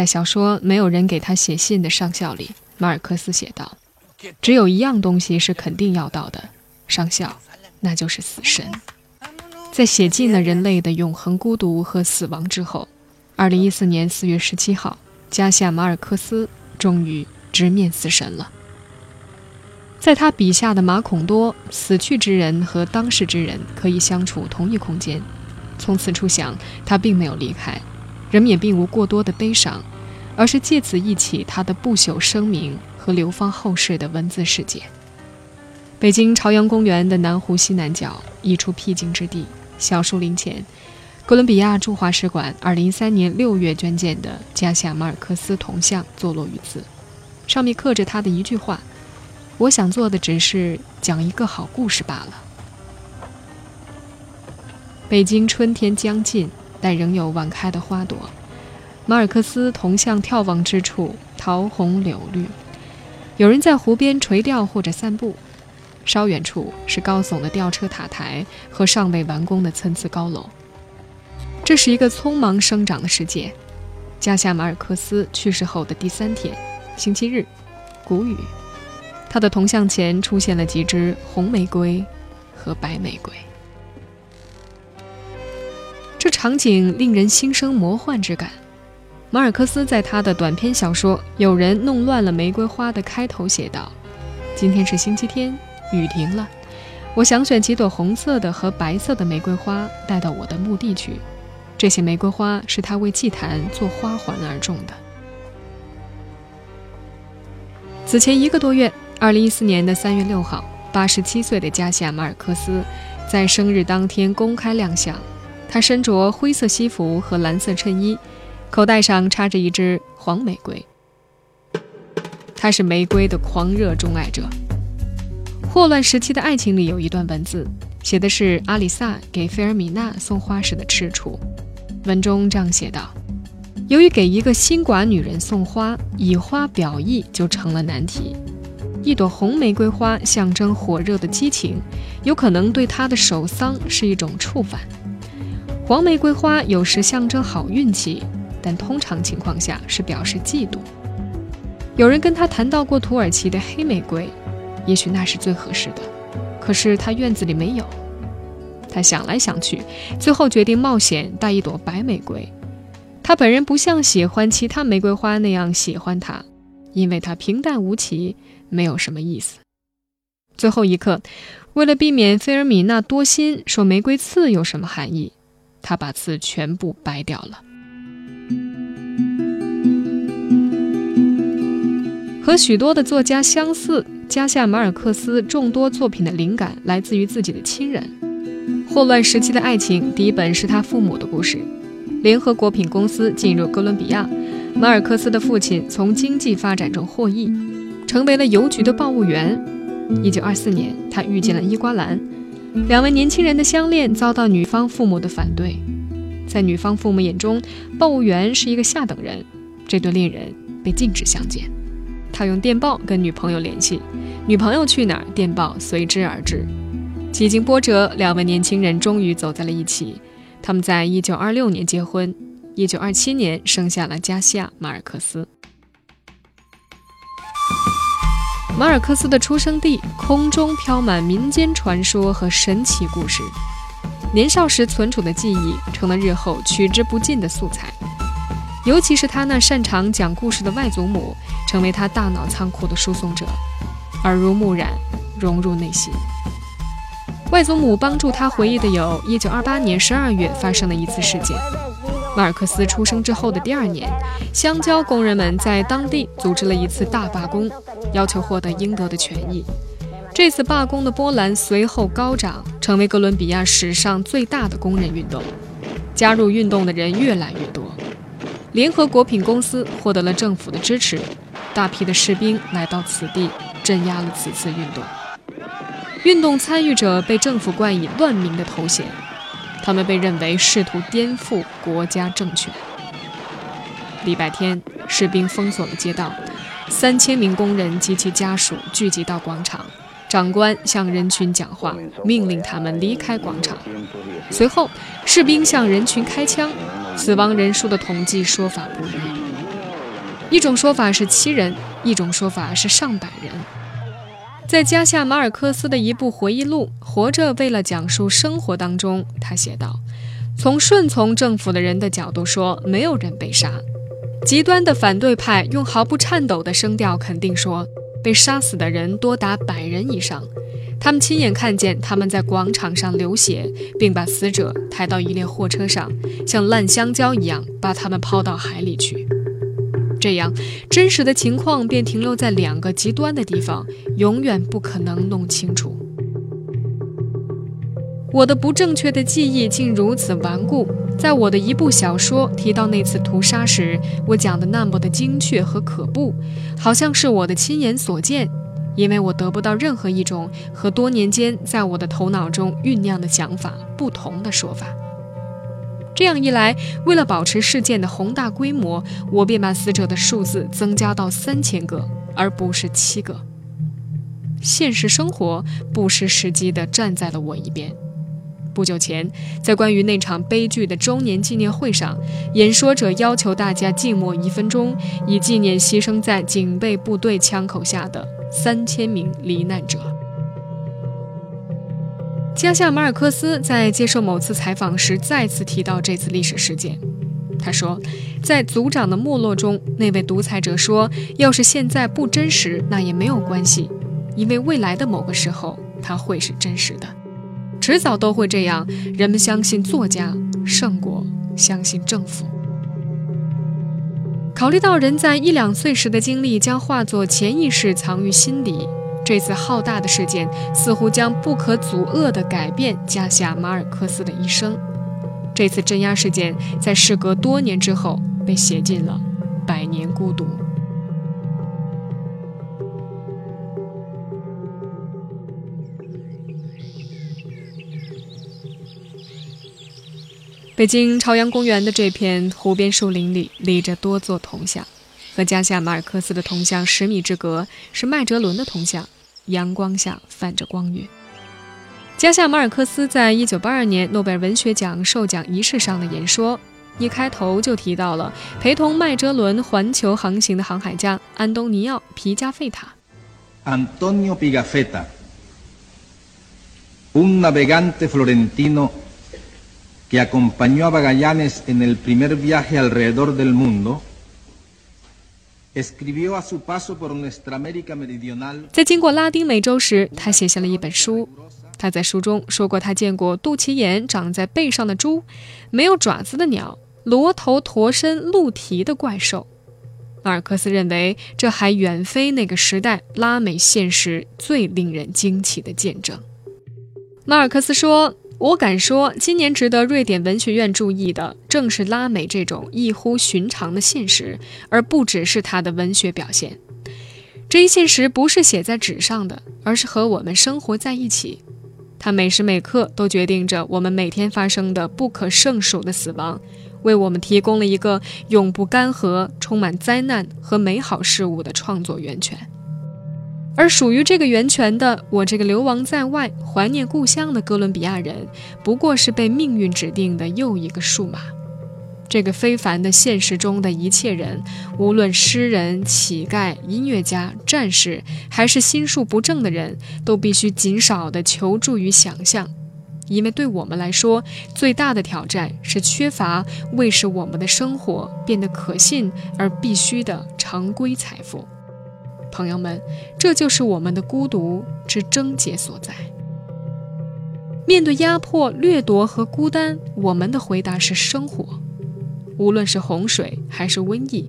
在小说《没有人给他写信的上校》里，马尔克斯写道：“只有一样东西是肯定要到的，上校，那就是死神。”在写尽了人类的永恒孤独和死亡之后，二零一四年四月十七号，加西亚·马尔克斯终于直面死神了。在他笔下的马孔多，死去之人和当世之人可以相处同一空间。从此处想，他并没有离开。人们也并无过多的悲伤，而是借此忆起他的不朽声名和流芳后世的文字世界。北京朝阳公园的南湖西南角一处僻静之地，小树林前，哥伦比亚驻华使馆2013年6月捐建的加西亚·马尔克斯铜像坐落于此，上面刻着他的一句话：“我想做的只是讲一个好故事罢了。”北京春天将近。但仍有晚开的花朵。马尔克斯铜像眺望之处，桃红柳绿。有人在湖边垂钓或者散步。稍远处是高耸的吊车塔台和尚未完工的参差高楼。这是一个匆忙生长的世界。加夏马尔克斯去世后的第三天，星期日，谷雨。他的铜像前出现了几只红玫瑰和白玫瑰。这场景令人心生魔幻之感。马尔克斯在他的短篇小说《有人弄乱了玫瑰花》的开头写道：“今天是星期天，雨停了，我想选几朵红色的和白色的玫瑰花带到我的墓地去。这些玫瑰花是他为祭坛做花环而种的。”此前一个多月，二零一四年的三月六号，八十七岁的加西亚·马尔克斯在生日当天公开亮相。他身着灰色西服和蓝色衬衣，口袋上插着一支黄玫瑰。他是玫瑰的狂热钟爱者。霍乱时期的爱情里有一段文字，写的是阿里萨给菲尔米娜送花时的踟蹰。文中这样写道：“由于给一个新寡女人送花，以花表意就成了难题。一朵红玫瑰花象征火热的激情，有可能对她的守丧是一种触犯。”黄玫瑰花有时象征好运气，但通常情况下是表示嫉妒。有人跟他谈到过土耳其的黑玫瑰，也许那是最合适的，可是他院子里没有。他想来想去，最后决定冒险带一朵白玫瑰。他本人不像喜欢其他玫瑰花那样喜欢它，因为它平淡无奇，没有什么意思。最后一刻，为了避免菲尔米娜多心，说玫瑰刺有什么含义。他把刺全部掰掉了。和许多的作家相似，加夏马尔克斯众多作品的灵感来自于自己的亲人。霍乱时期的爱情第一本是他父母的故事。联合果品公司进入哥伦比亚，马尔克斯的父亲从经济发展中获益，成为了邮局的报务员。一九二四年，他遇见了伊瓜兰。两位年轻人的相恋遭到女方父母的反对，在女方父母眼中，报务员是一个下等人。这对恋人被禁止相见。他用电报跟女朋友联系，女朋友去哪儿，电报随之而至。几经波折，两位年轻人终于走在了一起。他们在一九二六年结婚，一九二七年生下了加西亚·马尔克斯。马尔克斯的出生地空中飘满民间传说和神奇故事，年少时存储的记忆成了日后取之不尽的素材。尤其是他那擅长讲故事的外祖母，成为他大脑仓库的输送者，耳濡目染，融入内心。外祖母帮助他回忆的有1928年12月发生的一次事件。马尔克斯出生之后的第二年，香蕉工人们在当地组织了一次大罢工，要求获得应得的权益。这次罢工的波澜随后高涨，成为哥伦比亚史上最大的工人运动。加入运动的人越来越多，联合果品公司获得了政府的支持，大批的士兵来到此地镇压了此次运动。运动参与者被政府冠以乱民的头衔。他们被认为试图颠覆国家政权。礼拜天，士兵封锁了街道，三千名工人及其家属聚集到广场，长官向人群讲话，命令他们离开广场。随后，士兵向人群开枪，死亡人数的统计说法不一。一种说法是七人，一种说法是上百人。在加夏马尔克斯的一部回忆录《活着为了讲述生活》当中，他写道：“从顺从政府的人的角度说，没有人被杀。极端的反对派用毫不颤抖的声调肯定说，被杀死的人多达百人以上。他们亲眼看见他们在广场上流血，并把死者抬到一列货车上，像烂香蕉一样把他们抛到海里去。”这样，真实的情况便停留在两个极端的地方，永远不可能弄清楚。我的不正确的记忆竟如此顽固。在我的一部小说提到那次屠杀时，我讲的那么的精确和可怖，好像是我的亲眼所见，因为我得不到任何一种和多年间在我的头脑中酝酿的想法不同的说法。这样一来，为了保持事件的宏大规模，我便把死者的数字增加到三千个，而不是七个。现实生活不失时机地站在了我一边。不久前，在关于那场悲剧的周年纪念会上，演说者要求大家静默一分钟，以纪念牺牲在警备部队枪口下的三千名罹难者。加夏马尔克斯在接受某次采访时再次提到这次历史事件。他说，在族长的没落中，那位独裁者说：“要是现在不真实，那也没有关系，因为未来的某个时候，它会是真实的，迟早都会这样。人们相信作家胜过相信政府。考虑到人在一两岁时的经历将化作潜意识藏于心底。”这次浩大的事件似乎将不可阻遏地改变加西亚马尔克斯的一生。这次镇压事件在事隔多年之后被写进了《百年孤独》。北京朝阳公园的这片湖边树林里立着多座铜像。和加西亚马尔克斯的铜像十米之隔，是麦哲伦的铜像，阳光下泛着光晕。加夏马尔克斯在一九八二年诺贝尔文学奖授奖仪式上的演说，一开头就提到了陪同麦哲伦环球航行的航海家安东尼奥·皮加费塔。Antonio Pigafetta，un navegante florentino que acompañó a Magallanes en el primer viaje alrededor del mundo。在经过拉丁美洲时，他写下了一本书。他在书中说过，他见过肚脐眼长在背上的猪，没有爪子的鸟，螺头驼身鹿蹄的怪兽。马尔克斯认为，这还远非那个时代拉美现实最令人惊奇的见证。马尔克斯说。我敢说，今年值得瑞典文学院注意的，正是拉美这种异乎寻常的现实，而不只是它的文学表现。这一现实不是写在纸上的，而是和我们生活在一起。它每时每刻都决定着我们每天发生的不可胜数的死亡，为我们提供了一个永不干涸、充满灾难和美好事物的创作源泉。而属于这个源泉的我，这个流亡在外、怀念故乡的哥伦比亚人，不过是被命运指定的又一个数码。这个非凡的现实中的一切人，无论诗人、乞丐、音乐家、战士，还是心术不正的人，都必须尽少的求助于想象，因为对我们来说，最大的挑战是缺乏为使我们的生活变得可信而必须的常规财富。朋友们，这就是我们的孤独之症结所在。面对压迫、掠夺和孤单，我们的回答是生活。无论是洪水还是瘟疫，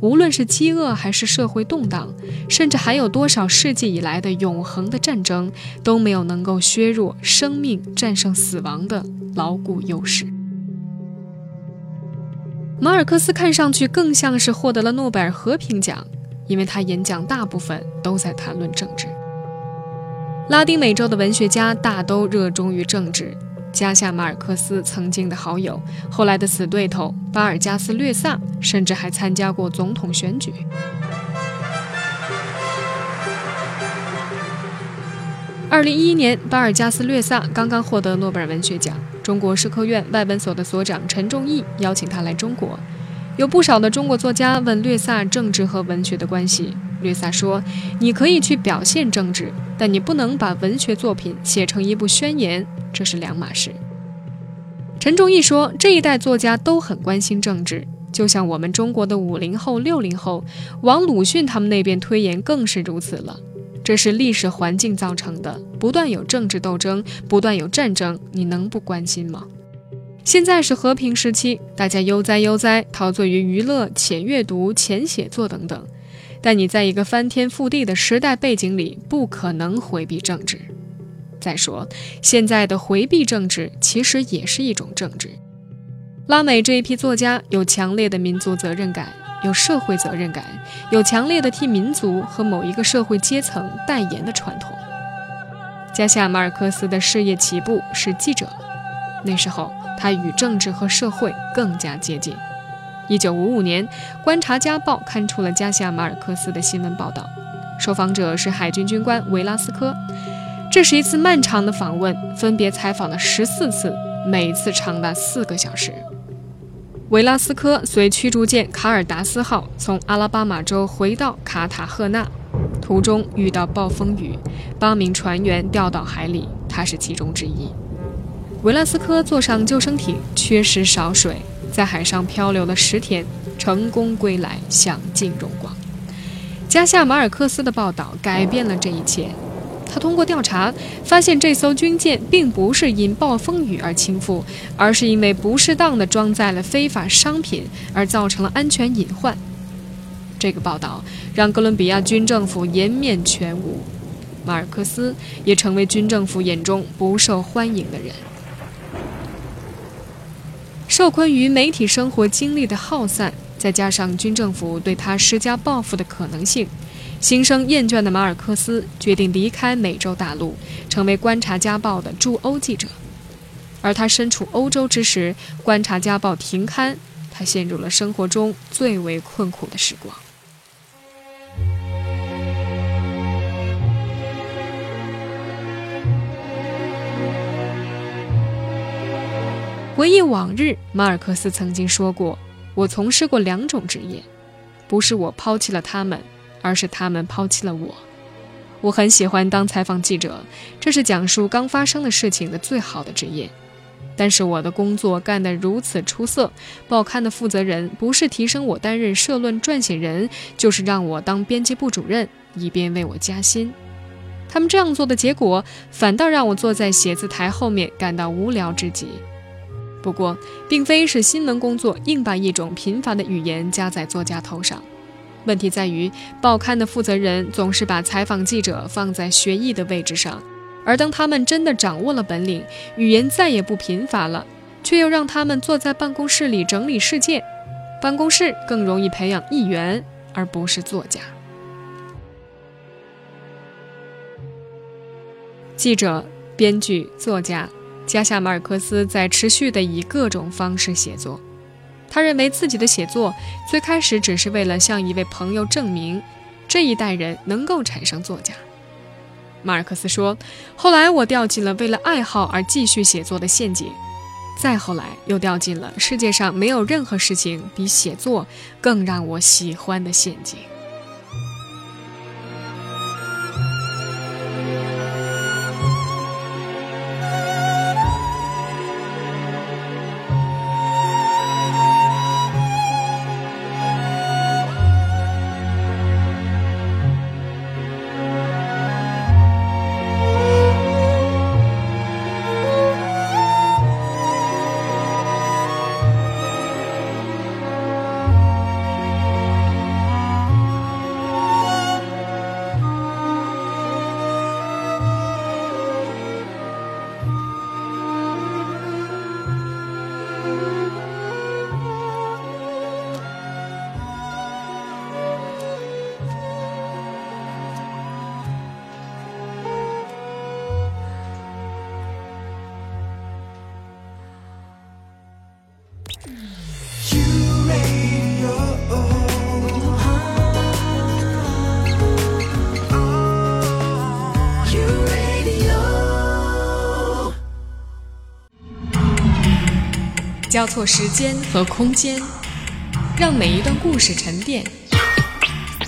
无论是饥饿还是社会动荡，甚至还有多少世纪以来的永恒的战争，都没有能够削弱生命战胜死亡的牢固优势。马尔克斯看上去更像是获得了诺贝尔和平奖。因为他演讲大部分都在谈论政治。拉丁美洲的文学家大都热衷于政治。加夏马尔克斯曾经的好友、后来的死对头巴尔加斯略萨，甚至还参加过总统选举。二零一一年，巴尔加斯略萨刚刚获得诺贝尔文学奖，中国社科院外文所的所长陈仲义邀请他来中国。有不少的中国作家问略萨政治和文学的关系，略萨说：“你可以去表现政治，但你不能把文学作品写成一部宣言，这是两码事。”陈仲义说：“这一代作家都很关心政治，就像我们中国的五零后、六零后，往鲁迅他们那边推演更是如此了。这是历史环境造成的，不断有政治斗争，不断有战争，你能不关心吗？”现在是和平时期，大家悠哉悠哉，陶醉于娱乐、浅阅读、浅写作等等。但你在一个翻天覆地的时代背景里，不可能回避政治。再说，现在的回避政治其实也是一种政治。拉美这一批作家有强烈的民族责任感，有社会责任感，有强烈的替民族和某一个社会阶层代言的传统。加西亚马尔克斯的事业起步是记者，那时候。他与政治和社会更加接近。一九五五年，《观察家报》刊出了加西亚马尔克斯的新闻报道，受访者是海军军官维拉斯科。这是一次漫长的访问，分别采访了十四次，每次长达四个小时。维拉斯科随驱逐舰卡尔达斯号从阿拉巴马州回到卡塔赫纳，途中遇到暴风雨，八名船员掉到海里，他是其中之一。维拉斯科坐上救生艇，缺食少水，在海上漂流了十天，成功归来，享尽荣光。加夏马尔克斯的报道改变了这一切。他通过调查发现，这艘军舰并不是因暴风雨而倾覆，而是因为不适当的装载了非法商品而造成了安全隐患。这个报道让哥伦比亚军政府颜面全无，马尔克斯也成为军政府眼中不受欢迎的人。受困于媒体生活经历的耗散，再加上军政府对他施加报复的可能性，心生厌倦的马尔克斯决定离开美洲大陆，成为《观察家报》的驻欧记者。而他身处欧洲之时，《观察家报》停刊，他陷入了生活中最为困苦的时光。回忆往日，马尔克斯曾经说过：“我从事过两种职业，不是我抛弃了他们，而是他们抛弃了我。我很喜欢当采访记者，这是讲述刚发生的事情的最好的职业。但是我的工作干得如此出色，报刊的负责人不是提升我担任社论撰写人，就是让我当编辑部主任，以便为我加薪。他们这样做的结果，反倒让我坐在写字台后面感到无聊至极。”不过，并非是新闻工作硬把一种贫乏的语言加在作家头上。问题在于，报刊的负责人总是把采访记者放在学艺的位置上，而当他们真的掌握了本领，语言再也不贫乏了，却又让他们坐在办公室里整理事件。办公室更容易培养议员，而不是作家。记者、编剧、作家。加夏马尔克斯在持续地以各种方式写作，他认为自己的写作最开始只是为了向一位朋友证明这一代人能够产生作家。马尔克斯说：“后来我掉进了为了爱好而继续写作的陷阱，再后来又掉进了世界上没有任何事情比写作更让我喜欢的陷阱。”交错时间和空间，让每一段故事沉淀，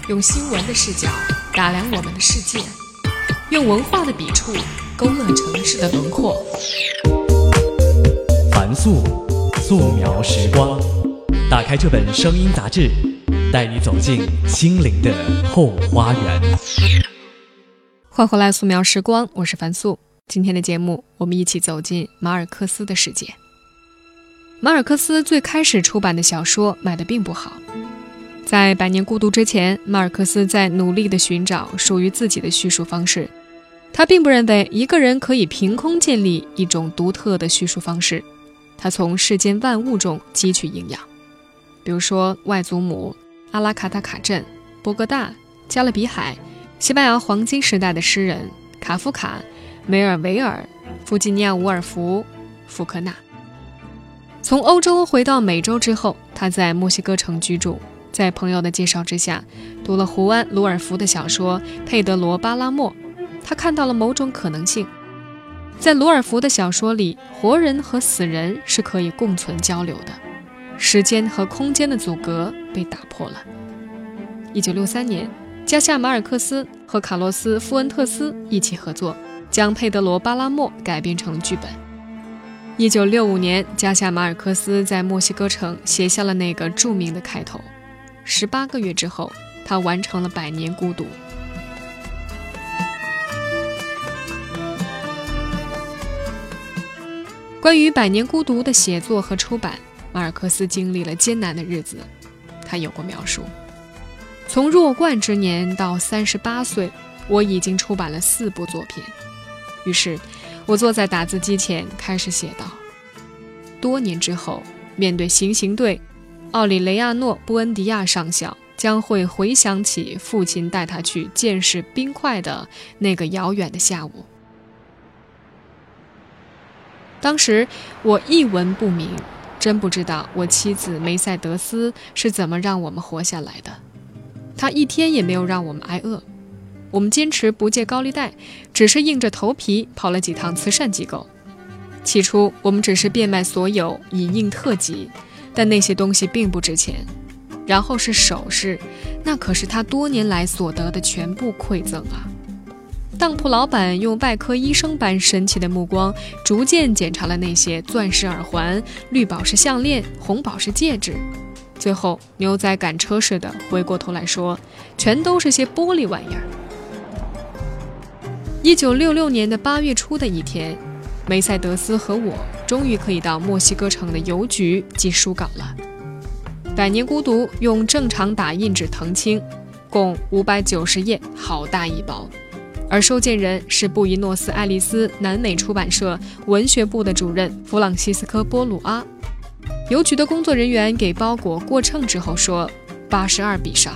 用新闻的视角打量我们的世界，用文化的笔触勾勒城市的轮廓。凡素，素描时光。打开这本声音杂志，带你走进心灵的后花园。欢迎回来，素描时光，我是樊素。今天的节目，我们一起走进马尔克斯的世界。马尔克斯最开始出版的小说卖得并不好。在《百年孤独》之前，马尔克斯在努力地寻找属于自己的叙述方式。他并不认为一个人可以凭空建立一种独特的叙述方式。他从世间万物中汲取营养，比如说外祖母、阿拉卡塔卡镇、波哥大、加勒比海、西班牙黄金时代的诗人卡夫卡、梅尔维尔、弗吉尼亚·伍尔夫、福克纳。从欧洲回到美洲之后，他在墨西哥城居住。在朋友的介绍之下，读了胡安·鲁尔夫的小说《佩德罗·巴拉莫》，他看到了某种可能性。在鲁尔夫的小说里，活人和死人是可以共存交流的，时间和空间的阻隔被打破了。一九六三年，加夏·马尔克斯和卡洛斯·富恩特斯一起合作，将《佩德罗·巴拉莫》改编成剧本。一九六五年，加夏马尔克斯在墨西哥城写下了那个著名的开头。十八个月之后，他完成了《百年孤独》。关于《百年孤独》的写作和出版，马尔克斯经历了艰难的日子。他有过描述：从弱冠之年到三十八岁，我已经出版了四部作品。于是。我坐在打字机前，开始写道：“多年之后，面对行刑队，奥里雷亚诺·布恩迪亚上校将会回想起父亲带他去见识冰块的那个遥远的下午。当时我一文不名，真不知道我妻子梅赛德斯是怎么让我们活下来的。她一天也没有让我们挨饿。”我们坚持不借高利贷，只是硬着头皮跑了几趟慈善机构。起初，我们只是变卖所有以应特急，但那些东西并不值钱。然后是首饰，那可是他多年来所得的全部馈赠啊！当铺老板用外科医生般神奇的目光，逐渐检查了那些钻石耳环、绿宝石项链、红宝石戒指，最后牛仔赶车似的回过头来说：“全都是些玻璃玩意儿。”一九六六年的八月初的一天，梅赛德斯和我终于可以到墨西哥城的邮局寄书稿了。《百年孤独》用正常打印纸誊清，共五百九十页，好大一包。而收件人是布宜诺斯艾利斯南美出版社文学部的主任弗朗西斯科·波鲁阿。邮局的工作人员给包裹过秤之后说：“八十二比上。”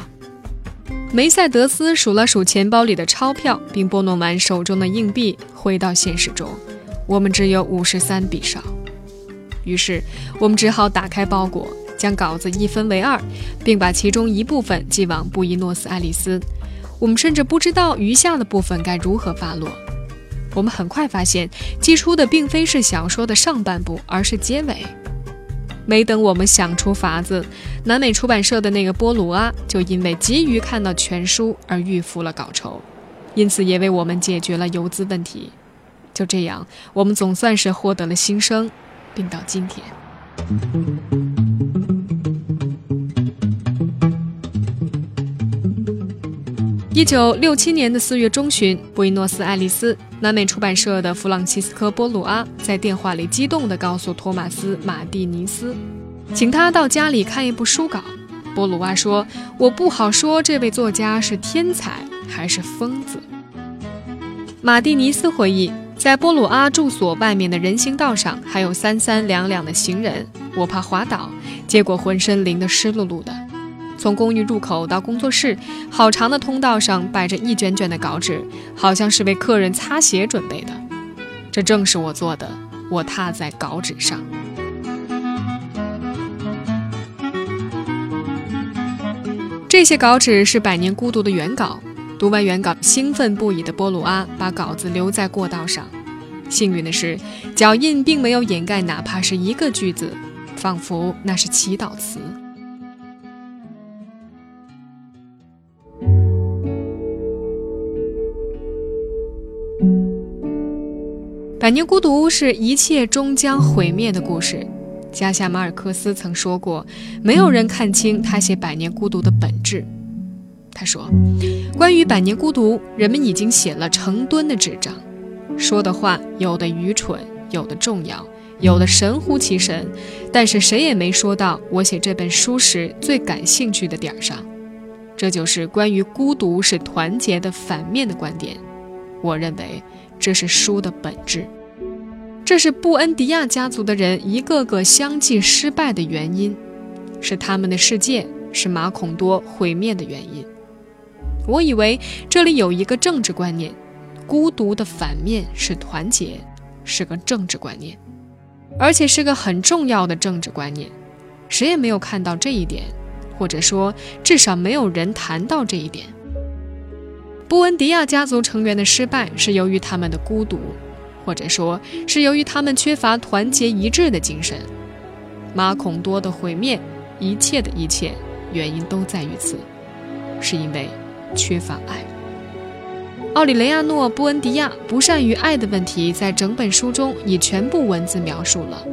梅赛德斯数了数钱包里的钞票，并拨弄完手中的硬币，回到现实中。我们只有五十三比少，于是我们只好打开包裹，将稿子一分为二，并把其中一部分寄往布宜诺斯艾利斯。我们甚至不知道余下的部分该如何发落。我们很快发现，寄出的并非是小说的上半部，而是结尾。没等我们想出法子，南美出版社的那个波鲁阿就因为急于看到全书而预付了稿酬，因此也为我们解决了游资问题。就这样，我们总算是获得了新生，并到今天。一九六七年的四月中旬，布宜诺斯艾利斯南美出版社的弗朗西斯科·波鲁阿在电话里激动地告诉托马斯·马蒂尼斯，请他到家里看一部书稿。波鲁阿说：“我不好说这位作家是天才还是疯子。”马蒂尼斯回忆，在波鲁阿住所外面的人行道上还有三三两两的行人，我怕滑倒，结果浑身淋得湿漉漉的。从公寓入口到工作室，好长的通道上摆着一卷卷的稿纸，好像是为客人擦鞋准备的。这正是我做的，我踏在稿纸上。这些稿纸是《百年孤独》的原稿。读完原稿，兴奋不已的波鲁阿把稿子留在过道上。幸运的是，脚印并没有掩盖哪怕是一个句子，仿佛那是祈祷词。百年孤独是一切终将毁灭的故事。加夏马尔克斯曾说过：“没有人看清他写《百年孤独》的本质。”他说：“关于《百年孤独》，人们已经写了成吨的纸张，说的话有的愚蠢，有的重要，有的神乎其神，但是谁也没说到我写这本书时最感兴趣的点儿上。这就是关于孤独是团结的反面的观点。我认为。”这是书的本质，这是布恩迪亚家族的人一个个相继失败的原因，是他们的世界是马孔多毁灭的原因。我以为这里有一个政治观念，孤独的反面是团结，是个政治观念，而且是个很重要的政治观念。谁也没有看到这一点，或者说至少没有人谈到这一点。布恩迪亚家族成员的失败是由于他们的孤独，或者说是由于他们缺乏团结一致的精神。马孔多的毁灭，一切的一切，原因都在于此，是因为缺乏爱。奥里雷亚诺·布恩迪亚不善于爱的问题，在整本书中以全部文字描述了。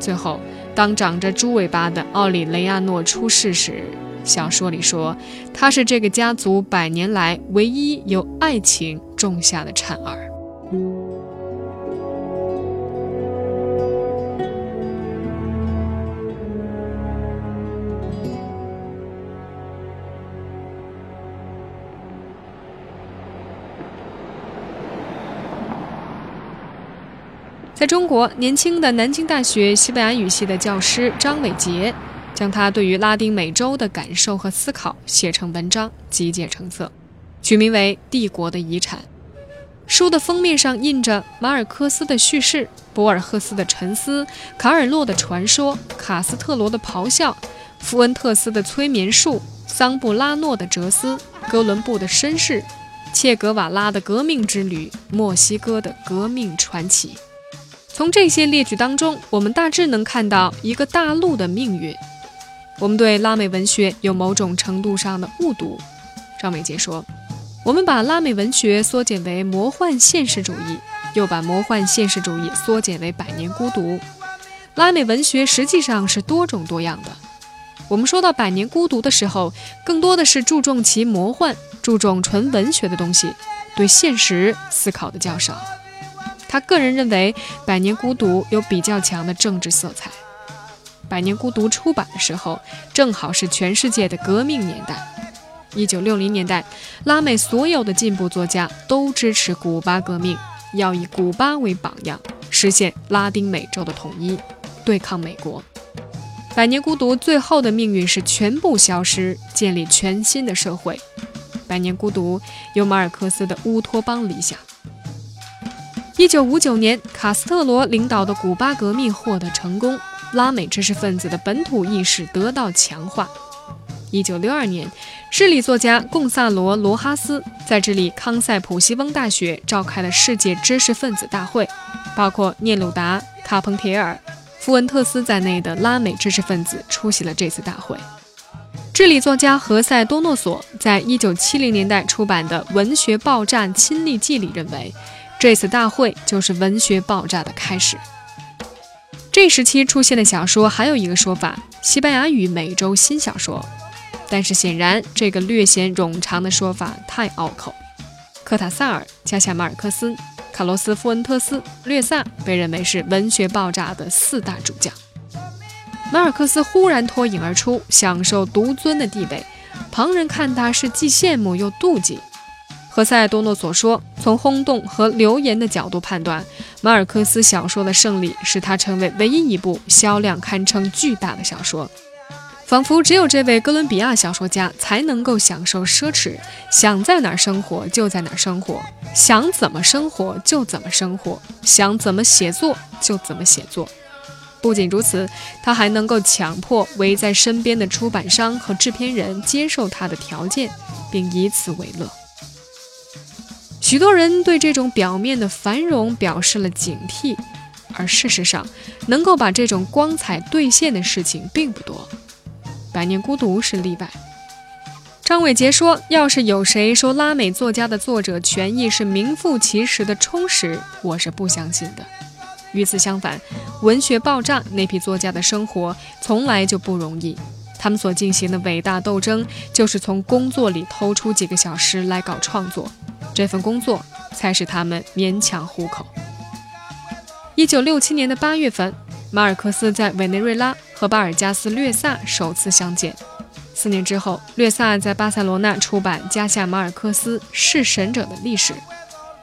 最后，当长着猪尾巴的奥里雷亚诺出世时，小说里说，他是这个家族百年来唯一由爱情种下的产儿。在中国，年轻的南京大学西班牙语系的教师张伟杰。将他对于拉丁美洲的感受和思考写成文章，集结成册，取名为《帝国的遗产》。书的封面上印着马尔克斯的叙事、博尔赫斯的沉思、卡尔洛的传说、卡斯特罗的咆哮、福恩特斯的催眠术、桑布拉诺的哲思、哥伦布的绅士、切格瓦拉的革命之旅、墨西哥的革命传奇。从这些列举当中，我们大致能看到一个大陆的命运。我们对拉美文学有某种程度上的误读，张伟杰说：“我们把拉美文学缩减为魔幻现实主义，又把魔幻现实主义缩减为百年孤独。拉美文学实际上是多种多样的。我们说到百年孤独的时候，更多的是注重其魔幻，注重纯文学的东西，对现实思考的较少。他个人认为，百年孤独有比较强的政治色彩。”《百年孤独》出版的时候，正好是全世界的革命年代。一九六零年代，拉美所有的进步作家都支持古巴革命，要以古巴为榜样，实现拉丁美洲的统一，对抗美国。《百年孤独》最后的命运是全部消失，建立全新的社会。《百年孤独》有马尔克斯的乌托邦理想。一九五九年，卡斯特罗领导的古巴革命获得成功。拉美知识分子的本土意识得到强化。一九六二年，智利作家贡萨罗·罗哈斯在智利康塞普西翁大学召开了世界知识分子大会，包括聂鲁达、卡彭铁尔、富恩特斯在内的拉美知识分子出席了这次大会。智利作家何塞·多诺索在一九七零年代出版的《文学爆炸亲历记》里认为，这次大会就是文学爆炸的开始。这时期出现的小说还有一个说法：西班牙语美洲新小说。但是显然，这个略显冗长的说法太拗口。科塔萨尔、加下马尔克斯、卡洛斯·富恩特斯、略萨被认为是文学爆炸的四大主将。马尔克斯忽然脱颖而出，享受独尊的地位，旁人看他是既羡慕又妒忌。何塞多诺所说：“从轰动和流言的角度判断，马尔克斯小说的胜利使他成为唯一一部销量堪称巨大的小说。仿佛只有这位哥伦比亚小说家才能够享受奢侈，想在哪儿生活就在哪儿生活，想怎么生活就怎么生活，想怎么写作就怎么写作。不仅如此，他还能够强迫围在身边的出版商和制片人接受他的条件，并以此为乐。”许多人对这种表面的繁荣表示了警惕，而事实上，能够把这种光彩兑现的事情并不多。《百年孤独》是例外。张伟杰说：“要是有谁说拉美作家的作者权益是名副其实的充实，我是不相信的。与此相反，文学爆炸那批作家的生活从来就不容易，他们所进行的伟大斗争，就是从工作里偷出几个小时来搞创作，这份工作才使他们勉强糊口。”一九六七年的八月份，马尔克斯在委内瑞拉和巴尔加斯略萨首次相见。四年之后，略萨在巴塞罗那出版《加夏马尔克斯弑神者的历史》。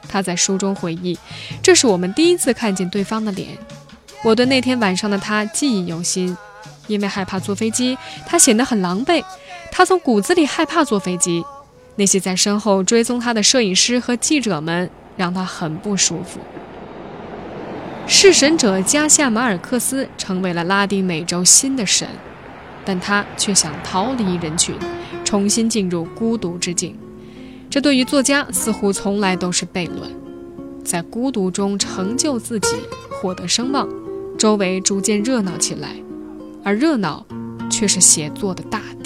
他在书中回忆：“这是我们第一次看见对方的脸。我对那天晚上的他记忆犹新。因为害怕坐飞机，他显得很狼狈。他从骨子里害怕坐飞机。那些在身后追踪他的摄影师和记者们让他很不舒服。”弑神者加夏马尔克斯成为了拉丁美洲新的神。但他却想逃离人群，重新进入孤独之境。这对于作家似乎从来都是悖论。在孤独中成就自己，获得声望，周围逐渐热闹起来，而热闹却是写作的大敌。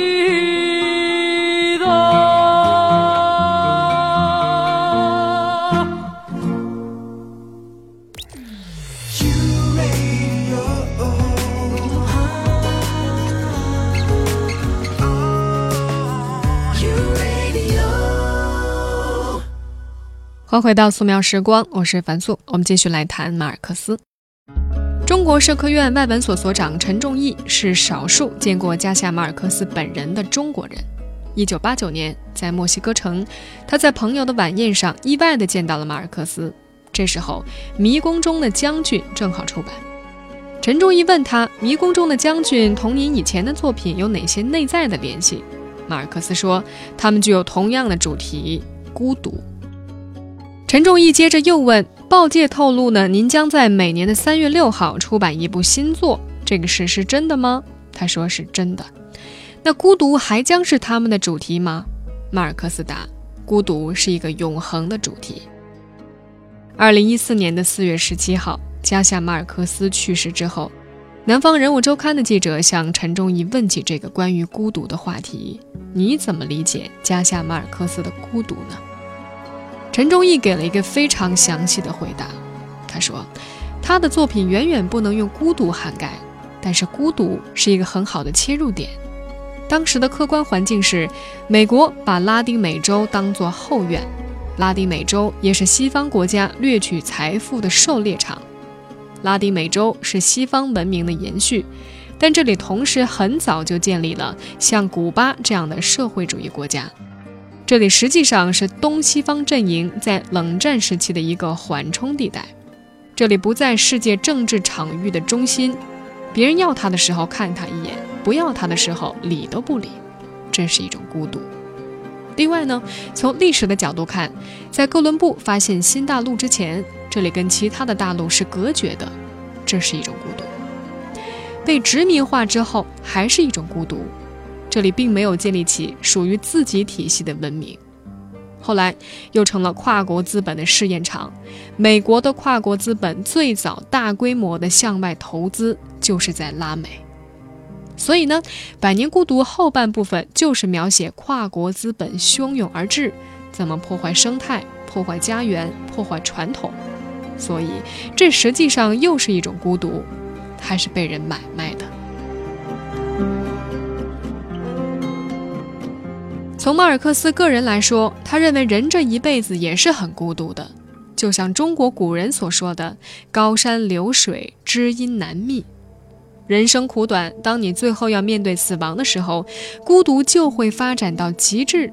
欢迎回到素描时光，我是樊素。我们继续来谈马尔克斯。中国社科院外文所所长陈仲义是少数见过加西亚马尔克斯本人的中国人。一九八九年，在墨西哥城，他在朋友的晚宴上意外地见到了马尔克斯。这时候，《迷宫中的将军》正好出版。陈仲义问他，《迷宫中的将军》同您以前的作品有哪些内在的联系？马尔克斯说，他们具有同样的主题——孤独。陈仲义接着又问：“报界透露呢，您将在每年的三月六号出版一部新作，这个事是真的吗？”他说是真的。那孤独还将是他们的主题吗？马尔克斯答：“孤独是一个永恒的主题。”二零一四年的四月十七号，加夏马尔克斯去世之后，南方人物周刊的记者向陈仲义问起这个关于孤独的话题：“你怎么理解加夏马尔克斯的孤独呢？”陈忠义给了一个非常详细的回答。他说，他的作品远远不能用孤独涵盖，但是孤独是一个很好的切入点。当时的客观环境是，美国把拉丁美洲当作后院，拉丁美洲也是西方国家掠取财富的狩猎场。拉丁美洲是西方文明的延续，但这里同时很早就建立了像古巴这样的社会主义国家。这里实际上是东西方阵营在冷战时期的一个缓冲地带，这里不在世界政治场域的中心，别人要他的时候看他一眼，不要他的时候理都不理，这是一种孤独。另外呢，从历史的角度看，在哥伦布发现新大陆之前，这里跟其他的大陆是隔绝的，这是一种孤独。被殖民化之后，还是一种孤独。这里并没有建立起属于自己体系的文明，后来又成了跨国资本的试验场。美国的跨国资本最早大规模的向外投资就是在拉美，所以呢，《百年孤独》后半部分就是描写跨国资本汹涌而至，怎么破坏生态、破坏家园、破坏传统。所以这实际上又是一种孤独，它是被人买卖的。从马尔克斯个人来说，他认为人这一辈子也是很孤独的，就像中国古人所说的“高山流水，知音难觅”。人生苦短，当你最后要面对死亡的时候，孤独就会发展到极致。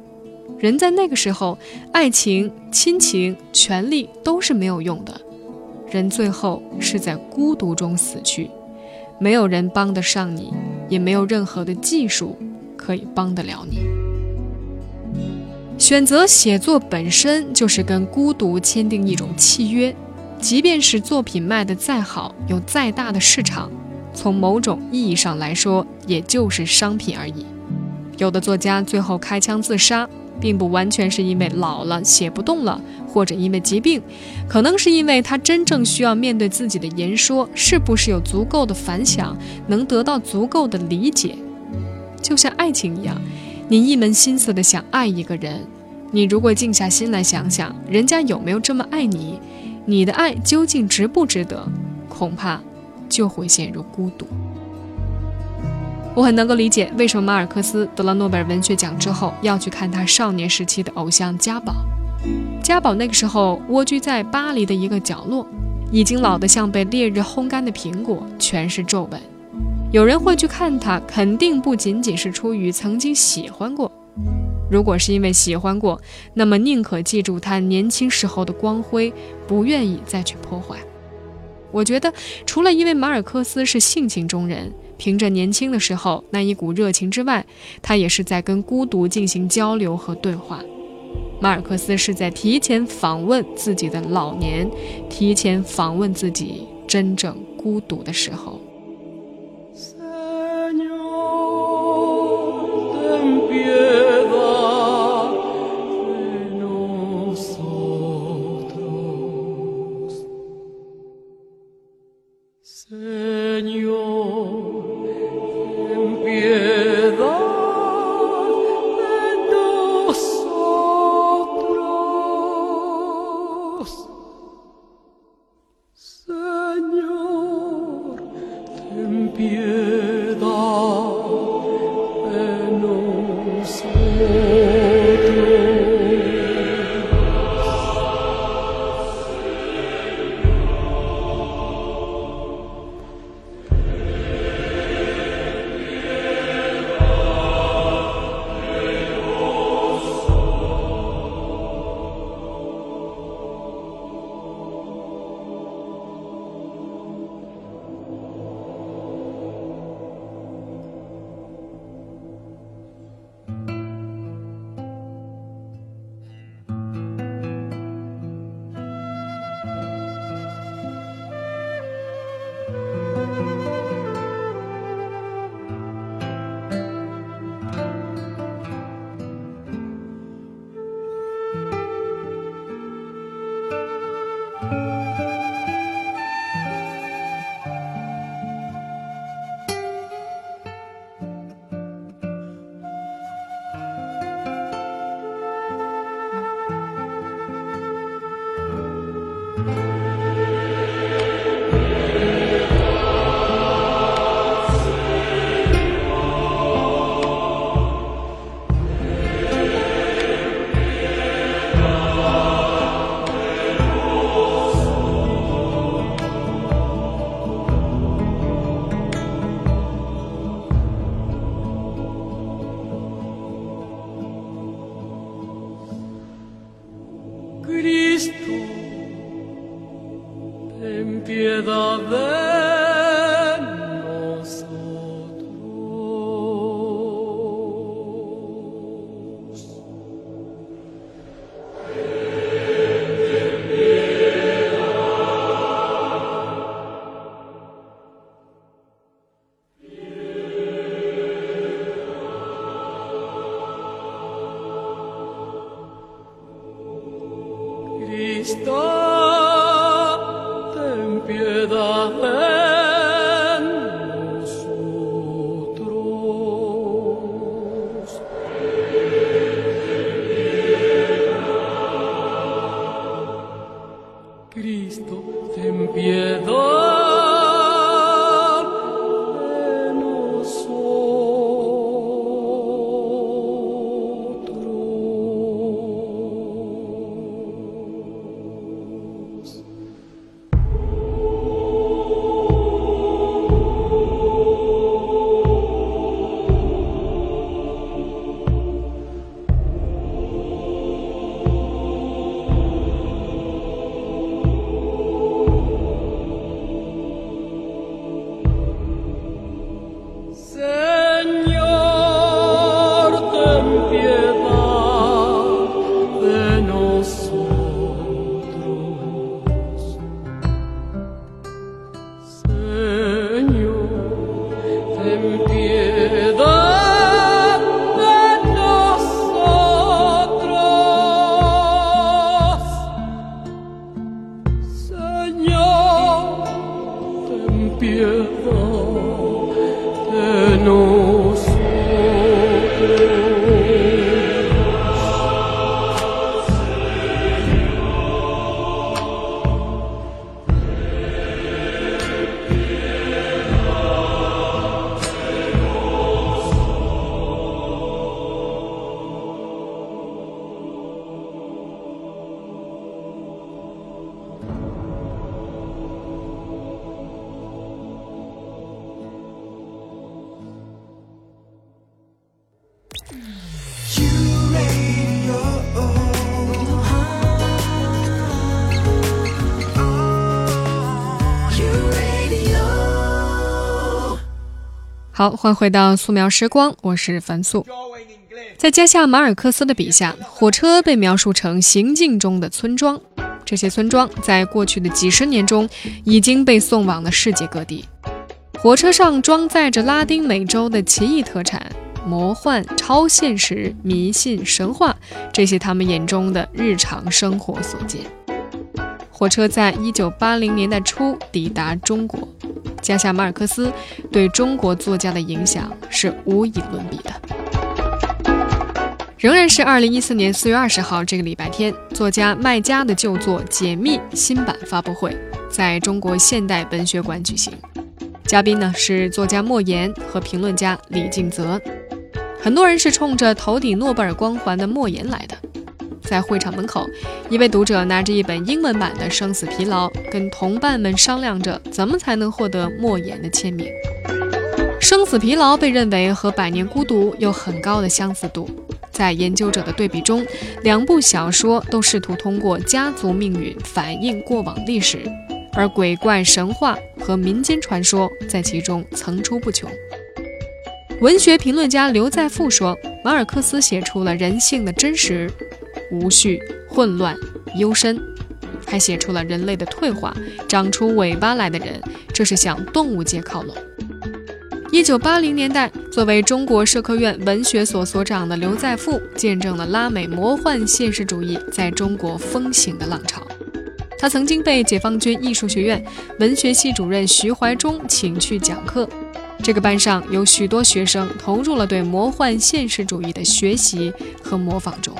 人在那个时候，爱情、亲情、权力都是没有用的，人最后是在孤独中死去，没有人帮得上你，也没有任何的技术可以帮得了你。选择写作本身就是跟孤独签订一种契约，即便是作品卖得再好，有再大的市场，从某种意义上来说，也就是商品而已。有的作家最后开枪自杀，并不完全是因为老了写不动了，或者因为疾病，可能是因为他真正需要面对自己的言说是不是有足够的反响，能得到足够的理解。就像爱情一样。你一门心思的想爱一个人，你如果静下心来想想，人家有没有这么爱你，你的爱究竟值不值得，恐怕就会陷入孤独。我很能够理解为什么马尔克斯得了诺贝尔文学奖之后要去看他少年时期的偶像家宝。家宝那个时候蜗居在巴黎的一个角落，已经老得像被烈日烘干的苹果，全是皱纹。有人会去看他，肯定不仅仅是出于曾经喜欢过。如果是因为喜欢过，那么宁可记住他年轻时候的光辉，不愿意再去破坏。我觉得，除了因为马尔克斯是性情中人，凭着年轻的时候那一股热情之外，他也是在跟孤独进行交流和对话。马尔克斯是在提前访问自己的老年，提前访问自己真正孤独的时候。别。好，欢迎回到素描时光，我是樊素。在加夏马尔克斯的笔下，火车被描述成行进中的村庄。这些村庄在过去的几十年中已经被送往了世界各地。火车上装载着拉丁美洲的奇异特产、魔幻、超现实、迷信、神话，这些他们眼中的日常生活所见。火车在一九八零年代初抵达中国，加夏马尔克斯对中国作家的影响是无以伦比的。仍然是二零一四年四月二十号这个礼拜天，作家麦家的旧作《解密》新版发布会在中国现代文学馆举行，嘉宾呢是作家莫言和评论家李敬泽。很多人是冲着头顶诺贝尔光环的莫言来的。在会场门口，一位读者拿着一本英文版的《生死疲劳》，跟同伴们商量着怎么才能获得莫言的签名。《生死疲劳》被认为和《百年孤独》有很高的相似度，在研究者的对比中，两部小说都试图通过家族命运反映过往历史，而鬼怪神话和民间传说在其中层出不穷。文学评论家刘在富说，马尔克斯写出了人性的真实、无序、混乱、幽深，还写出了人类的退化，长出尾巴来的人，这是向动物界靠拢。一九八零年代，作为中国社科院文学所所长的刘在富，见证了拉美魔幻现实主义在中国风行的浪潮。他曾经被解放军艺术学院文学系主任徐怀中请去讲课，这个班上有许多学生投入了对魔幻现实主义的学习和模仿中。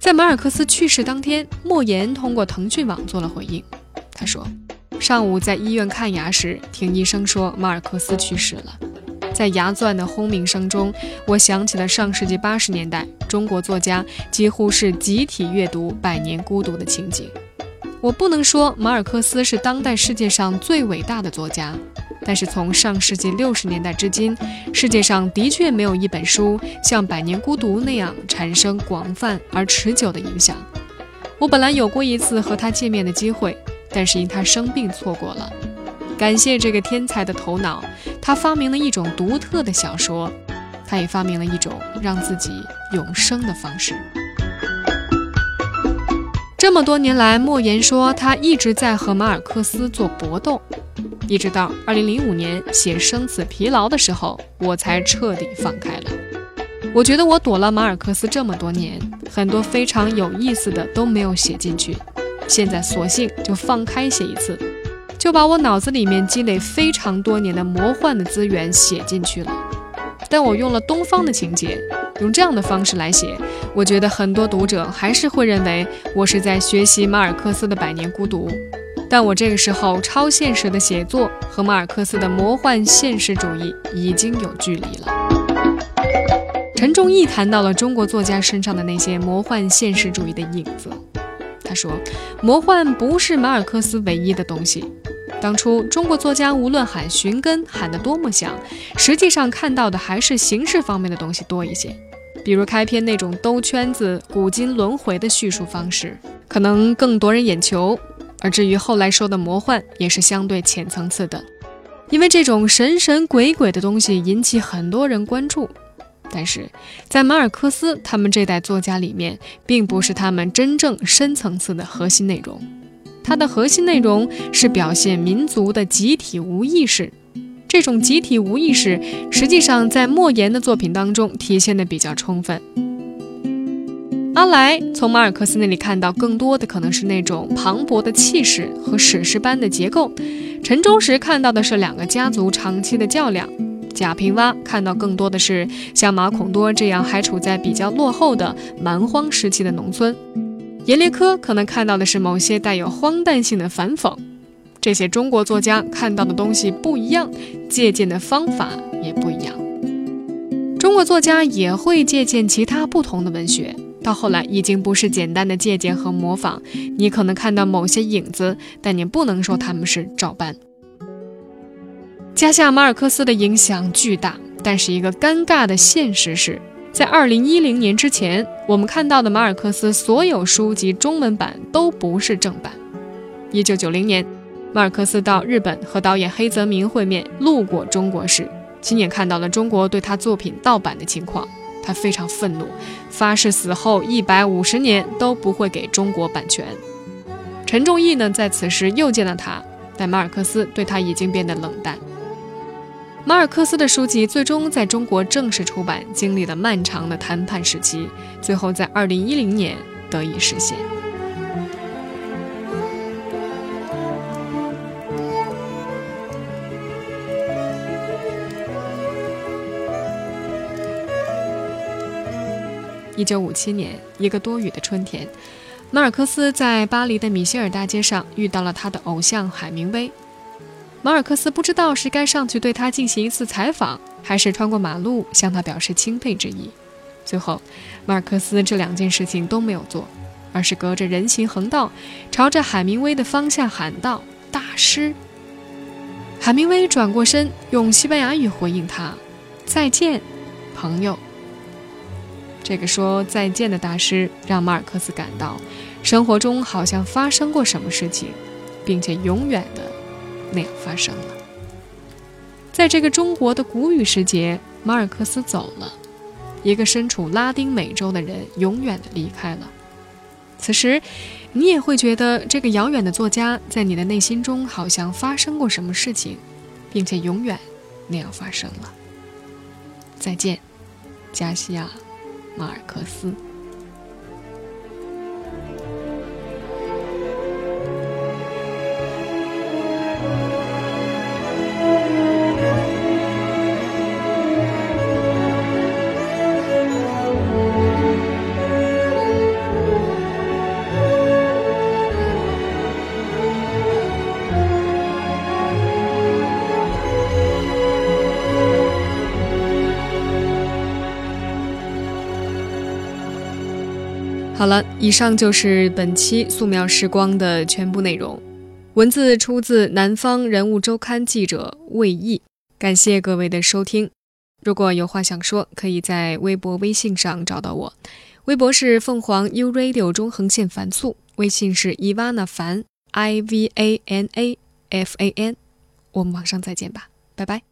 在马尔克斯去世当天，莫言通过腾讯网做了回应。他说：“上午在医院看牙时，听医生说马尔克斯去世了。在牙钻的轰鸣声中，我想起了上世纪八十年代中国作家几乎是集体阅读《百年孤独》的情景。我不能说马尔克斯是当代世界上最伟大的作家，但是从上世纪六十年代至今，世界上的确没有一本书像《百年孤独》那样产生广泛而持久的影响。我本来有过一次和他见面的机会，但是因他生病错过了。感谢这个天才的头脑，他发明了一种独特的小说，他也发明了一种让自己永生的方式。这么多年来，莫言说他一直在和马尔克斯做搏斗，一直到2005年写《生死疲劳》的时候，我才彻底放开了。我觉得我躲了马尔克斯这么多年，很多非常有意思的都没有写进去，现在索性就放开写一次，就把我脑子里面积累非常多年的魔幻的资源写进去了。但我用了东方的情节，用这样的方式来写，我觉得很多读者还是会认为我是在学习马尔克斯的《百年孤独》，但我这个时候超现实的写作和马尔克斯的魔幻现实主义已经有距离了。陈仲义谈到了中国作家身上的那些魔幻现实主义的影子，他说，魔幻不是马尔克斯唯一的东西。当初中国作家无论喊寻根喊得多么响，实际上看到的还是形式方面的东西多一些。比如开篇那种兜圈子、古今轮回的叙述方式，可能更夺人眼球；而至于后来说的魔幻，也是相对浅层次的，因为这种神神鬼鬼的东西引起很多人关注。但是在马尔克斯他们这代作家里面，并不是他们真正深层次的核心内容。它的核心内容是表现民族的集体无意识，这种集体无意识实际上在莫言的作品当中体现的比较充分。阿来从马尔克斯那里看到更多的可能是那种磅礴的气势和史诗般的结构，陈忠实看到的是两个家族长期的较量，贾平凹看到更多的是像马孔多这样还处在比较落后的蛮荒时期的农村。阎列科可能看到的是某些带有荒诞性的反讽，这些中国作家看到的东西不一样，借鉴的方法也不一样。中国作家也会借鉴其他不同的文学，到后来已经不是简单的借鉴和模仿，你可能看到某些影子，但你不能说他们是照搬。加夏马尔克斯的影响巨大，但是一个尴尬的现实是。在二零一零年之前，我们看到的马尔克斯所有书籍中文版都不是正版。一九九零年，马尔克斯到日本和导演黑泽明会面，路过中国时，亲眼看到了中国对他作品盗版的情况，他非常愤怒，发誓死后一百五十年都不会给中国版权。陈仲义呢，在此时又见了他，但马尔克斯对他已经变得冷淡。马尔克斯的书籍最终在中国正式出版，经历了漫长的谈判时期，最后在二零一零年得以实现。一九五七年，一个多雨的春天，马尔克斯在巴黎的米歇尔大街上遇到了他的偶像海明威。马尔克斯不知道是该上去对他进行一次采访，还是穿过马路向他表示钦佩之意。最后，马尔克斯这两件事情都没有做，而是隔着人行横道，朝着海明威的方向喊道：“大师！”海明威转过身，用西班牙语回应他：“再见，朋友。”这个说再见的大师让马尔克斯感到，生活中好像发生过什么事情，并且永远的。那样发生了。在这个中国的谷雨时节，马尔克斯走了，一个身处拉丁美洲的人永远的离开了。此时，你也会觉得这个遥远的作家在你的内心中好像发生过什么事情，并且永远那样发生了。再见，加西亚·马尔克斯。以上就是本期素描时光的全部内容。文字出自《南方人物周刊》记者魏毅，感谢各位的收听。如果有话想说，可以在微博、微信上找到我。微博是凤凰 U Radio 中横线凡素。微信是伊娃娜凡 i v a n a f a n，我们网上再见吧，拜拜。